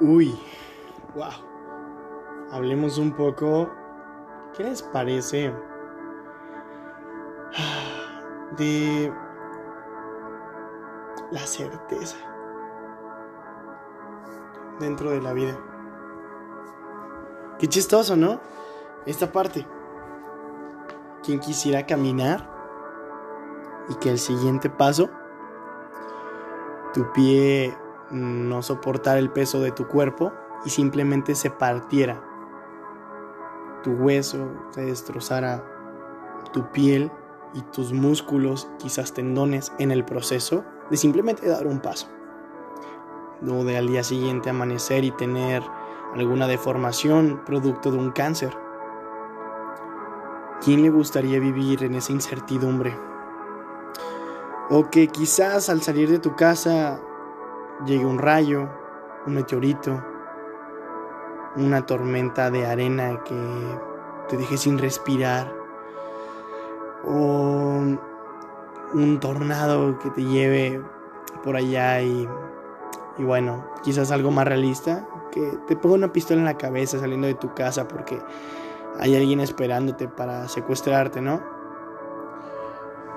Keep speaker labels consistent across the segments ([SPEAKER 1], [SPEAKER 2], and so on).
[SPEAKER 1] Uy, wow. Hablemos un poco. ¿Qué les parece de la certeza dentro de la vida? Qué chistoso, ¿no? Esta parte. ¿Quién quisiera caminar y que el siguiente paso tu pie no soportara el peso de tu cuerpo y simplemente se partiera. Tu hueso se destrozara, tu piel y tus músculos, quizás tendones, en el proceso de simplemente dar un paso. O de al día siguiente amanecer y tener alguna deformación producto de un cáncer. ¿Quién le gustaría vivir en esa incertidumbre? O que quizás al salir de tu casa llegue un rayo, un meteorito, una tormenta de arena que te deje sin respirar, o un tornado que te lleve por allá y, y bueno, quizás algo más realista, que te ponga una pistola en la cabeza saliendo de tu casa porque hay alguien esperándote para secuestrarte, ¿no?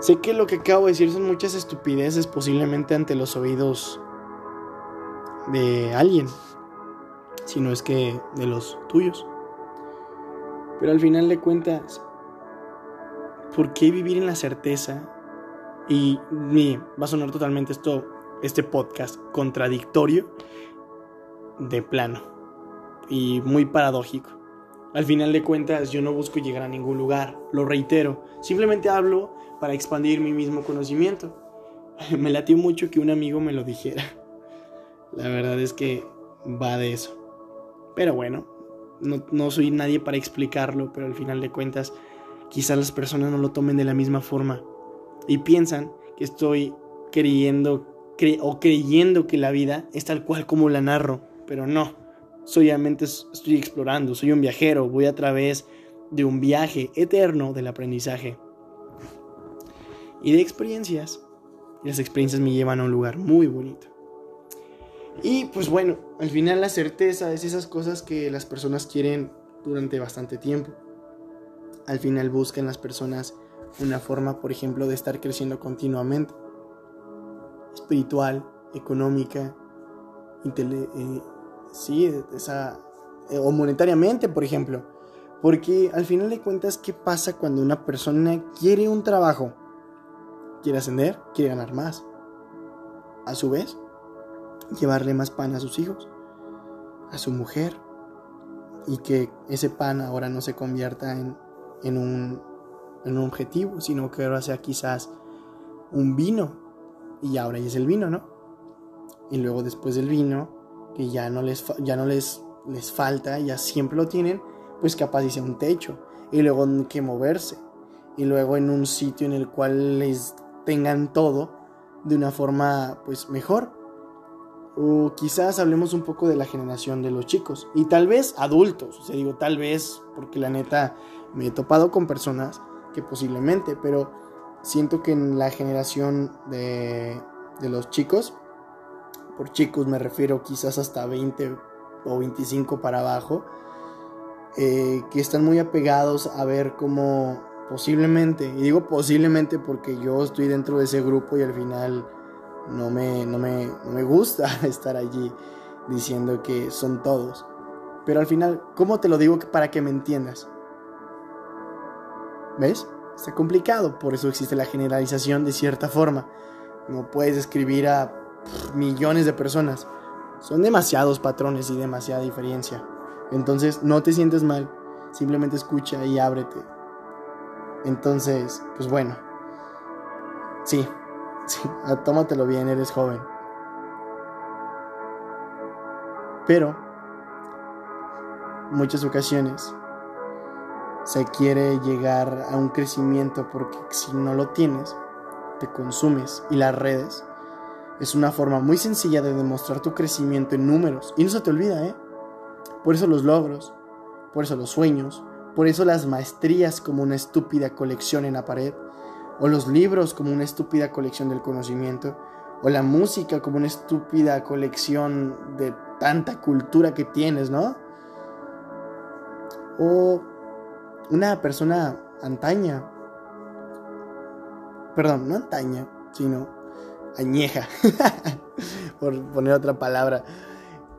[SPEAKER 1] Sé que lo que acabo de decir son muchas estupideces posiblemente ante los oídos de alguien, si no es que de los tuyos. Pero al final de cuentas, ¿por qué vivir en la certeza? Y va a sonar totalmente esto, este podcast contradictorio de plano y muy paradójico. Al final de cuentas, yo no busco llegar a ningún lugar, lo reitero, simplemente hablo para expandir mi mismo conocimiento. Me latió mucho que un amigo me lo dijera. La verdad es que va de eso. Pero bueno, no, soy nadie para explicarlo, pero al final de cuentas, quizás las personas no lo tomen de la misma forma y piensan que estoy creyendo o creyendo que la vida es tal cual como la narro, pero no. Solamente estoy explorando, soy un viajero, voy a través de un viaje eterno del aprendizaje y de experiencias. Y las experiencias me llevan a un lugar muy bonito. Y pues bueno, al final la certeza es esas cosas que las personas quieren durante bastante tiempo. Al final buscan las personas una forma, por ejemplo, de estar creciendo continuamente. Espiritual, económica, eh, sí, esa, eh, o monetariamente, por ejemplo. Porque al final de cuentas, ¿qué pasa cuando una persona quiere un trabajo? Quiere ascender, quiere ganar más. A su vez, llevarle más pan a sus hijos, a su mujer, y que ese pan ahora no se convierta en, en, un, en un objetivo, sino que ahora sea quizás un vino, y ahora ya es el vino, ¿no? Y luego después del vino, que ya no les, ya no les, les falta, ya siempre lo tienen, pues capaz dice un techo, y luego que moverse, y luego en un sitio en el cual les tengan todo de una forma pues mejor o quizás hablemos un poco de la generación de los chicos y tal vez adultos, o sea, digo tal vez porque la neta me he topado con personas que posiblemente, pero siento que en la generación de, de los chicos, por chicos me refiero quizás hasta 20 o 25 para abajo, eh, que están muy apegados a ver cómo posiblemente, y digo posiblemente porque yo estoy dentro de ese grupo y al final no me, no me, me gusta estar allí diciendo que son todos. Pero al final, ¿cómo te lo digo para que me entiendas? ¿Ves? Está complicado, por eso existe la generalización de cierta forma. No puedes escribir a millones de personas. Son demasiados patrones y demasiada diferencia. Entonces, no te sientes mal, simplemente escucha y ábrete. Entonces, pues bueno. Sí, Sí, ah, tómatelo bien, eres joven. Pero, muchas ocasiones se quiere llegar a un crecimiento porque si no lo tienes, te consumes y las redes es una forma muy sencilla de demostrar tu crecimiento en números. Y no se te olvida, ¿eh? Por eso los logros, por eso los sueños, por eso las maestrías como una estúpida colección en la pared, o los libros como una estúpida colección del conocimiento, o la música como una estúpida colección de tanta cultura que tienes, ¿no? O una persona antaña, perdón, no antaña, sino añeja, por poner otra palabra,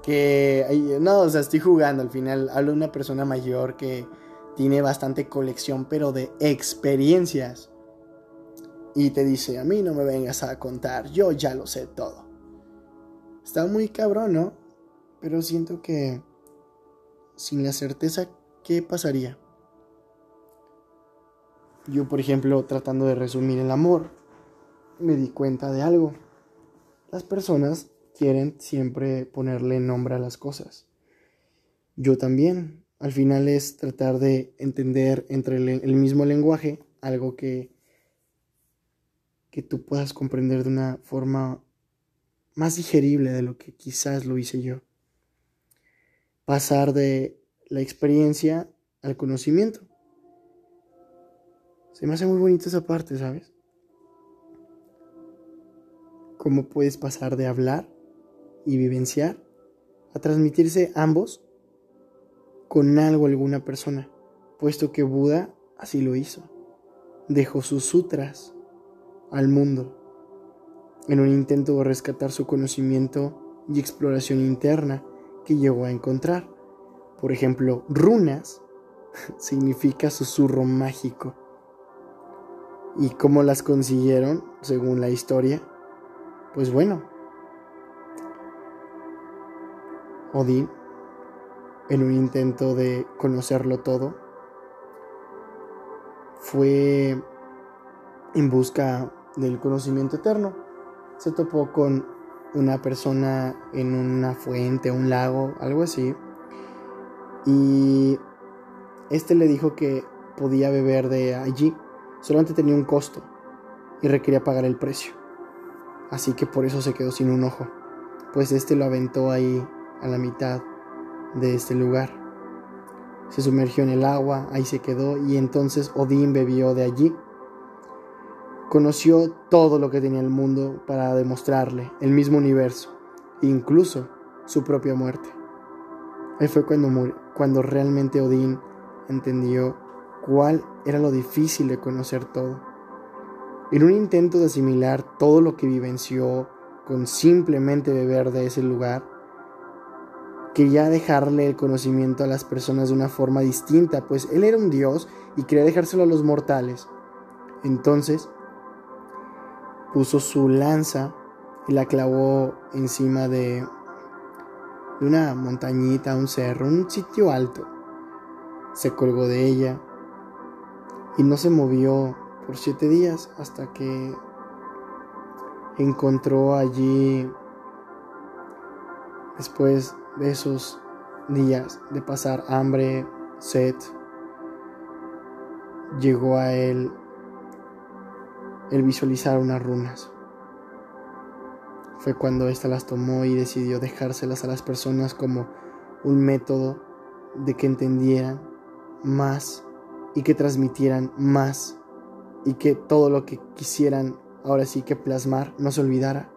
[SPEAKER 1] que, no, o sea, estoy jugando, al final hablo de una persona mayor que tiene bastante colección, pero de experiencias. Y te dice, a mí no me vengas a contar, yo ya lo sé todo. Está muy cabrón, ¿no? Pero siento que sin la certeza, ¿qué pasaría? Yo, por ejemplo, tratando de resumir el amor, me di cuenta de algo. Las personas quieren siempre ponerle nombre a las cosas. Yo también. Al final es tratar de entender entre el, mismo lenguaje algo que, que tú puedas comprender de una forma más digerible de lo que quizás lo hice yo. Pasar de la experiencia al conocimiento. Se me hace muy bonita esa parte, ¿sabes? Cómo puedes pasar de hablar y vivenciar a transmitirse ambos con algo alguna persona, puesto que Buda así lo hizo. Dejó sus sutras al mundo en un intento de rescatar su conocimiento y exploración interna que llegó a encontrar. Por ejemplo, runas significa susurro mágico. ¿Y cómo las consiguieron, según la historia? Pues bueno, Odín, en un intento de conocerlo todo, fue en busca del conocimiento eterno. Se topó con una persona en una fuente, un lago, algo así. Y este le dijo que podía beber de allí solamente tenía un costo y requería pagar el precio. Así que por eso se quedó sin un ojo, pues este lo aventó ahí a la mitad de este lugar. Se sumergió en el agua, ahí se quedó y entonces Odín bebió de allí. Conoció todo lo que tenía el mundo para demostrarle, el mismo universo, incluso su propia muerte. Ahí fue cuando, cuando realmente Odín entendió cuál era lo difícil de conocer todo. En un intento de asimilar todo lo que vivenció con simplemente beber de ese lugar, quería dejarle el conocimiento a las personas de una forma distinta, pues él era un dios y quería dejárselo a los mortales. Entonces puso su lanza y la clavó encima de una montañita, un cerro, un sitio alto. Se colgó de ella y no se movió por siete días hasta que encontró allí, después de esos días de pasar hambre, sed, llegó a él el visualizar unas runas. Fue cuando ésta las tomó y decidió dejárselas a las personas como un método de que entendieran más y que transmitieran más y que todo lo que quisieran ahora sí que plasmar no se olvidara.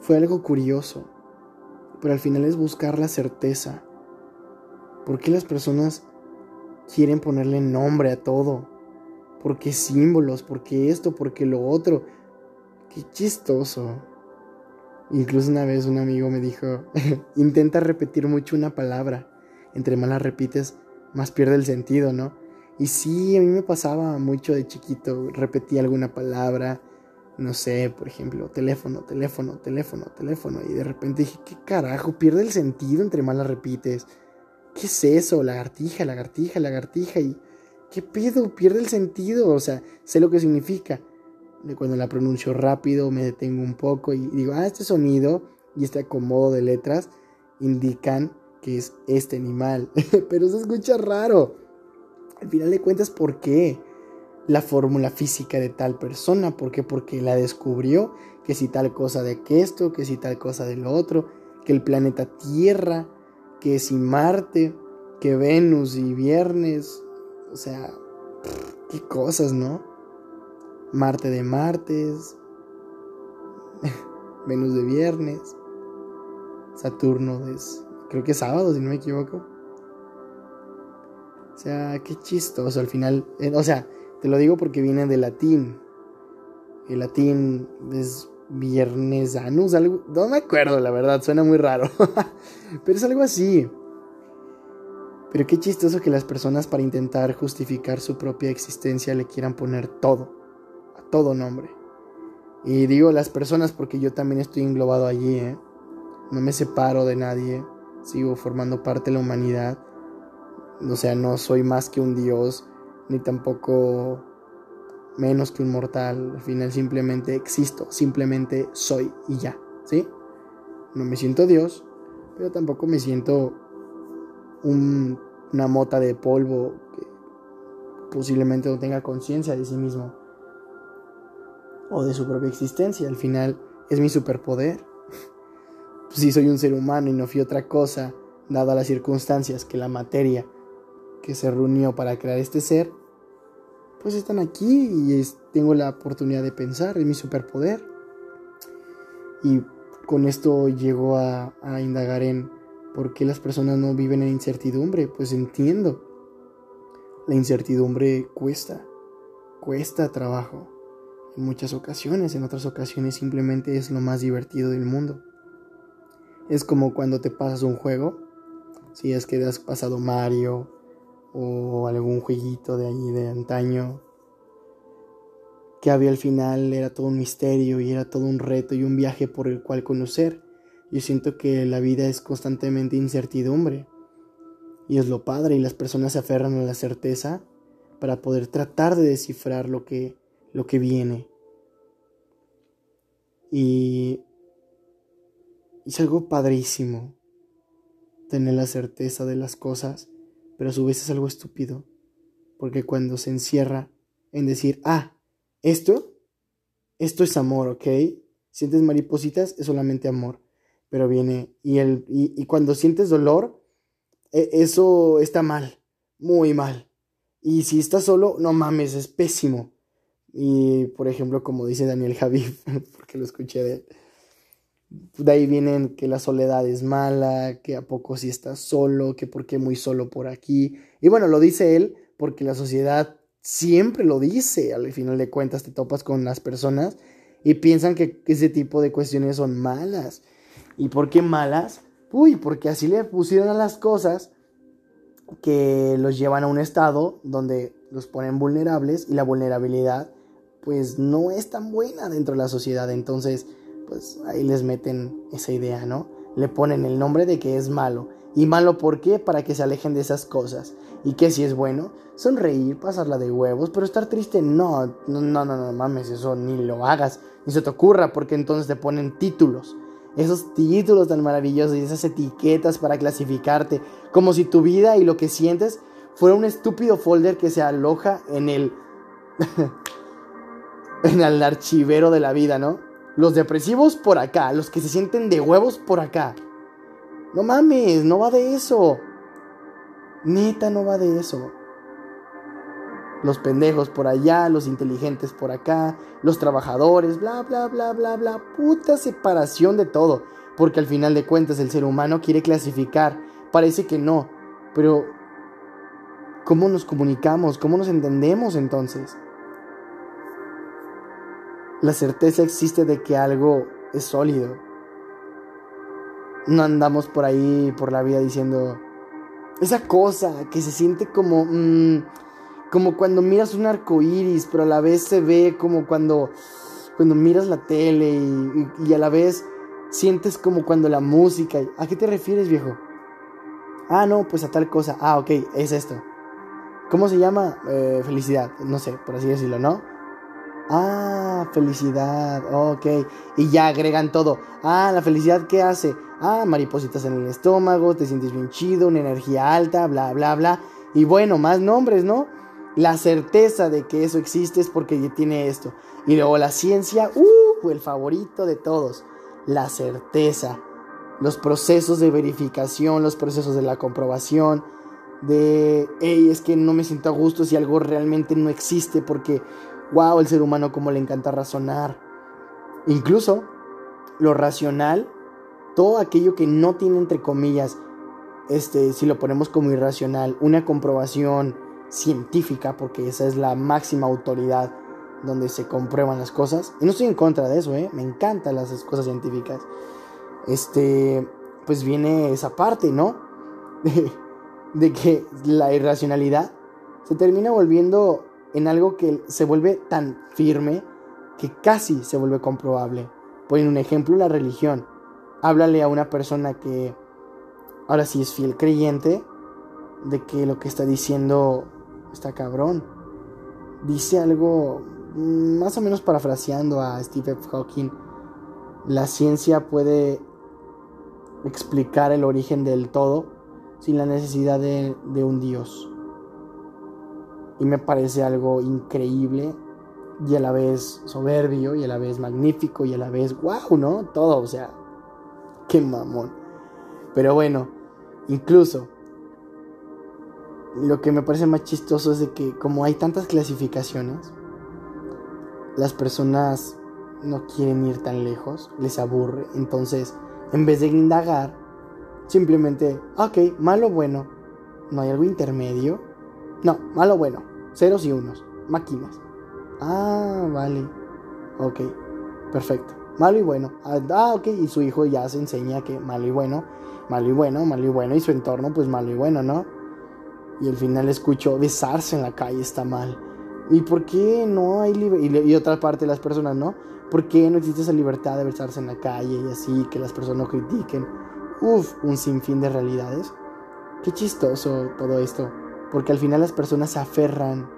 [SPEAKER 1] Fue algo curioso, pero al final es buscar la certeza. ¿Por qué las personas quieren ponerle nombre a todo? ¿Por qué símbolos? ¿Por qué esto? ¿Por qué lo otro? Qué chistoso. Incluso una vez un amigo me dijo, intenta repetir mucho una palabra. Entre más la repites, más pierde el sentido, ¿no? Y sí, a mí me pasaba mucho de chiquito, repetía alguna palabra, no sé, por ejemplo, teléfono, teléfono, teléfono, teléfono, y de repente dije, ¿qué carajo? Pierde el sentido entre más la repites. ¿Qué es eso? Lagartija, lagartija, lagartija, y ¿qué pedo? Pierde el sentido, o sea, sé lo que significa. De cuando la pronuncio rápido, me detengo un poco y digo, ah, este sonido y este acomodo de letras indican que es este animal, pero se escucha raro. Al final de cuentas, ¿por qué? La fórmula física de tal persona, ¿por qué? Porque la descubrió, que si tal cosa de que esto, que si tal cosa de lo otro, que el planeta Tierra, que si Marte, que Venus y Viernes, o sea, qué cosas, ¿no? Marte de martes, Venus de viernes. Saturno es, creo que es sábado, si no me equivoco. O sea, qué chistoso al final. Eh, o sea, te lo digo porque viene de latín. El latín es viernes anus, algo. No me acuerdo, la verdad, suena muy raro. Pero es algo así. Pero qué chistoso que las personas para intentar justificar su propia existencia le quieran poner todo, a todo nombre. Y digo las personas porque yo también estoy englobado allí, ¿eh? No me separo de nadie, sigo formando parte de la humanidad. O sea, no soy más que un dios, ni tampoco menos que un mortal. Al final simplemente existo, simplemente soy y ya, ¿sí? No me siento dios, pero tampoco me siento una mota de polvo que posiblemente no tenga conciencia de sí mismo o de su propia existencia. Al final es mi superpoder. si soy un ser humano y no fui otra cosa, dadas las circunstancias que la materia que se reunió para crear este ser, pues están aquí y tengo la oportunidad de pensar, es mi superpoder. Y con esto llego a, a indagar en ¿Por qué las personas no viven en incertidumbre? Pues entiendo. La incertidumbre cuesta, cuesta trabajo. En muchas ocasiones, en otras ocasiones simplemente es lo más divertido del mundo. Es como cuando te pasas un juego, si es que has pasado Mario o algún jueguito de ahí de antaño, que había al final era todo un misterio y era todo un reto y un viaje por el cual conocer yo siento que la vida es constantemente incertidumbre. Y es lo padre y las personas se aferran a la certeza para poder tratar de descifrar lo que, lo que viene. Y es algo padrísimo tener la certeza de las cosas, pero a su vez es algo estúpido. Porque cuando se encierra en decir, ah, esto, esto es amor, ¿ok? Sientes maripositas, es solamente amor pero viene y, el, y, cuando sientes dolor, e, eso está mal, muy mal. Y si estás solo, no mames, es pésimo. Y por ejemplo, como dice Daniel Javid, porque lo escuché de él, de ahí vienen que la soledad es mala, que a poco si estás solo, que por qué muy solo por aquí. Y bueno, lo dice él porque la sociedad siempre lo dice. Al final de cuentas te topas con las personas y piensan que ese tipo de cuestiones son malas. ¿Y por qué malas? Uy, porque así le pusieron a las cosas que los llevan a un estado donde los ponen vulnerables y la vulnerabilidad pues no es tan buena dentro de la sociedad. Entonces, pues ahí les meten esa idea, ¿no? Le ponen el nombre de que es malo. ¿Y malo por qué? Para que se alejen de esas cosas. ¿Y que si es bueno? Sonreír, pasarla de huevos, pero estar triste, no, no, no, no, no mames, eso ni lo hagas, ni se te ocurra, porque entonces te ponen títulos esos títulos tan maravillosos y esas etiquetas para clasificarte, como si tu vida y lo que sientes fuera un estúpido folder que se aloja en el en el archivero de la vida, ¿no? Los depresivos por acá, los que se sienten de huevos por acá. No mames, no va de eso. Neta no va de eso los pendejos por allá, los inteligentes por acá, los trabajadores, bla, bla, bla, bla, bla, puta separación de todo, porque al final de cuentas el ser humano quiere clasificar, parece que no, pero ¿cómo nos comunicamos? ¿Cómo nos entendemos entonces? La certeza existe de que algo es sólido. No andamos por ahí, por la vida diciendo, esa cosa que se siente como... Mm, como cuando miras un arco iris, pero a la vez se ve como cuando, cuando miras la tele y, a la vez sientes como cuando la música. ¿A qué te refieres, viejo? Ah, no, pues a tal cosa. Ah, ok, es esto. ¿Cómo se llama? Eh, felicidad, no sé, por así decirlo, ¿no? Ah, felicidad, ok. Y ya agregan todo. Ah, la felicidad, ¿qué hace? Ah, maripositas en el estómago, te sientes bien chido, una energía alta, bla, bla, bla. Y bueno, más nombres, ¿no? La certeza de que eso existe es porque tiene esto. Y luego la ciencia, uh, el favorito de todos. La certeza. Los procesos de verificación, los procesos de la comprobación. De, hey, es que no me siento a gusto si algo realmente no existe porque, wow, el ser humano como le encanta razonar. Incluso lo racional todo aquello que no tiene entre comillas, este, si lo ponemos como irracional, una comprobación científica, porque esa es la máxima autoridad donde se comprueban las cosas. Y no estoy en contra de eso, ¿eh? me encantan las cosas científicas. Este, pues viene esa parte, ¿no? De, de que la irracionalidad se termina volviendo en algo que se vuelve tan firme que casi se vuelve comprobable. Por un ejemplo, la religión. Háblale a una persona que ahora sí es fiel creyente de que lo que está diciendo está cabrón. Dice algo mm, más o menos parafraseando a Stephen Hawking. La ciencia puede explicar el origen del todo sin la necesidad de, un Dios. Y me parece algo increíble y a la vez soberbio y a la vez magnífico y a la vez wow, ¿no? Todo, o sea, qué mamón. Pero bueno, incluso lo que me parece más chistoso es de que como hay tantas clasificaciones, las personas no quieren ir tan lejos, les aburre, entonces en vez de indagar, simplemente, ok, malo bueno, no hay algo intermedio, no, malo bueno, ceros y unos, máquinas. Ah, vale, ok, perfecto, malo y bueno, ah, ok, y su hijo ya se enseña que malo y bueno, malo y bueno, malo y bueno, y su entorno pues malo y bueno, ¿no? Y al final escucho besarse en la calle está mal. ¿Y por qué no hay libertad? Y, otra parte de las personas, ¿no? ¿Por qué no existe esa libertad de besarse en la calle y así, que las personas no critiquen? Uf, un sinfín de realidades. Qué chistoso todo esto. Porque al final las personas se aferran,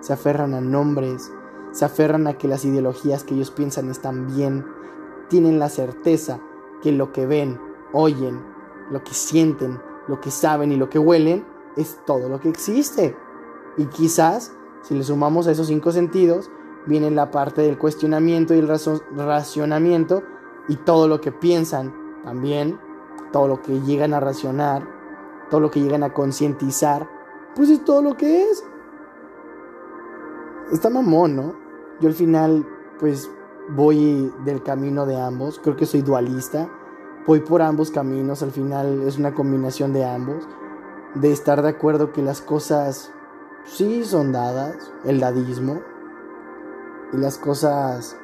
[SPEAKER 1] se aferran a nombres, se aferran a que las ideologías que ellos piensan están bien, tienen la certeza que lo que ven, oyen, lo que sienten, lo que saben y lo que huelen es todo lo que existe. Y quizás, si le sumamos a esos cinco sentidos, viene la parte del cuestionamiento y el racionamiento y todo lo que piensan también, todo lo que llegan a racionar, todo lo que llegan a concientizar, pues es todo lo que es. Está mamón, ¿no? Yo al final, pues voy del camino de ambos, creo que soy dualista, voy por ambos caminos, al final es una combinación de ambos de estar de acuerdo que las cosas sí son dadas, el dadismo, y las cosas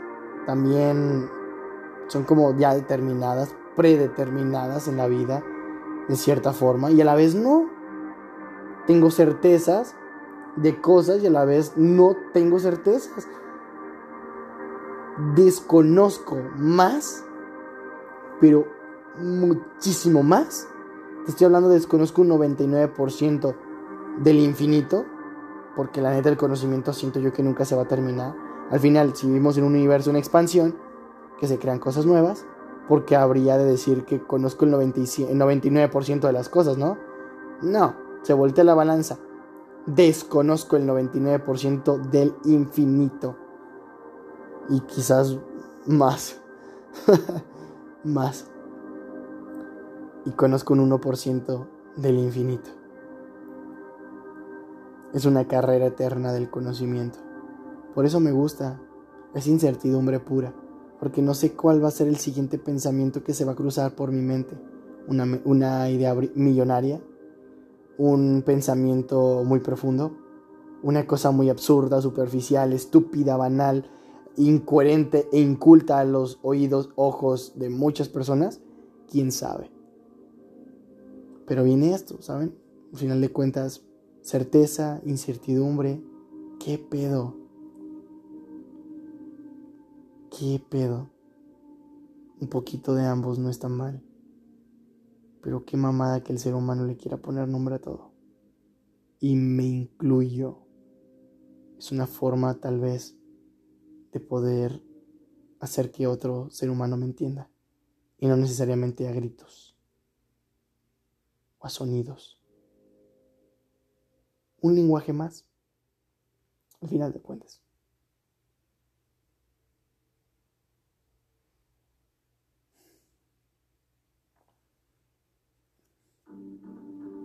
[SPEAKER 1] también son como ya determinadas, predeterminadas en la vida, de cierta forma, y a la vez no. Tengo certezas de cosas y a la vez no tengo certezas. Desconozco más, pero muchísimo más te estoy hablando de desconozco un 99% del infinito, porque la neta del conocimiento siento yo que nunca se va a terminar. Al final, si vivimos en un universo, una expansión, que se crean cosas nuevas, porque habría de decir que conozco el, 99% de las cosas, ¿no? No, se voltea la balanza. Desconozco el 99% del infinito. Y quizás más. más y conozco un 1% del infinito. Es una carrera eterna del conocimiento. Por eso me gusta. Es incertidumbre pura, porque no sé cuál va a ser el siguiente pensamiento que se va a cruzar por mi mente. Una, una idea millonaria, un pensamiento muy profundo, una cosa muy absurda, superficial, estúpida, banal, incoherente e inculta a los oídos, ojos de muchas personas. ¿Quién sabe? Pero viene esto, ¿saben? Al final de cuentas, certeza, incertidumbre. ¿Qué pedo? ¿Qué pedo? Un poquito de ambos no está mal. Pero qué mamada que el ser humano le quiera poner nombre a todo. Y me incluyo. Es una forma tal vez de poder hacer que otro ser humano me entienda. Y no necesariamente a gritos a sonidos. Un lenguaje más, al final de cuentas.